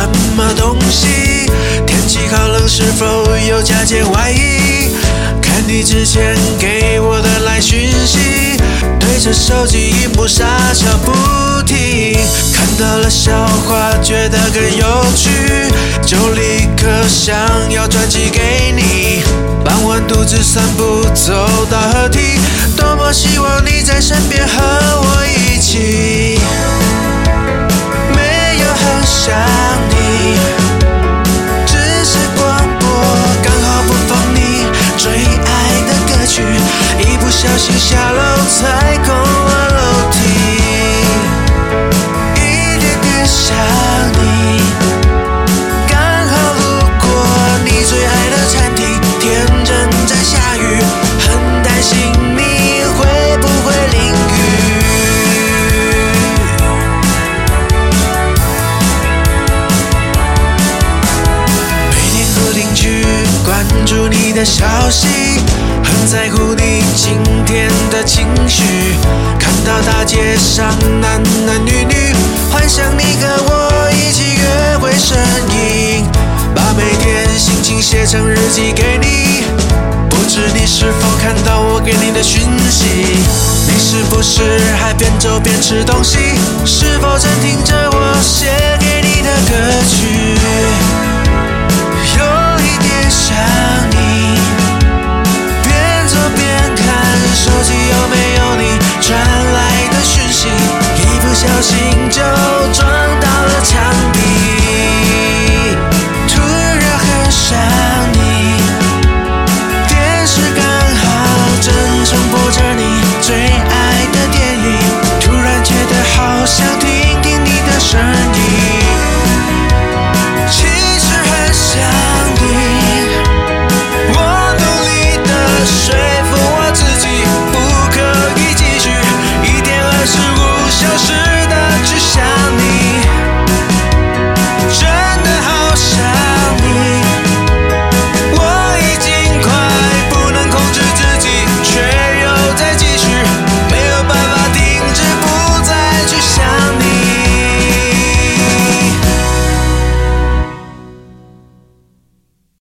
什么东西？天气好冷，是否有加件外衣？看你之前给我的来讯息，对着手机一幕傻笑不停。看到了笑话，觉得更有趣，就立刻想要转寄给你。傍晚独自散步，走到河堤，多么希望你在身边和我一。小心下楼踩空了楼梯，一点点想你，刚好路过你最爱的餐厅，天正在下雨，很担心你会不会淋雨。每天固定去关注你的消息，在乎你今天的情绪。看到大街上男男女女，幻想你和我一起约会身影，把每天心情写成日记给你。不知你是否看到我给你的讯息？你是不是还边走边吃东西？是否正听着我写给你的歌曲？迎着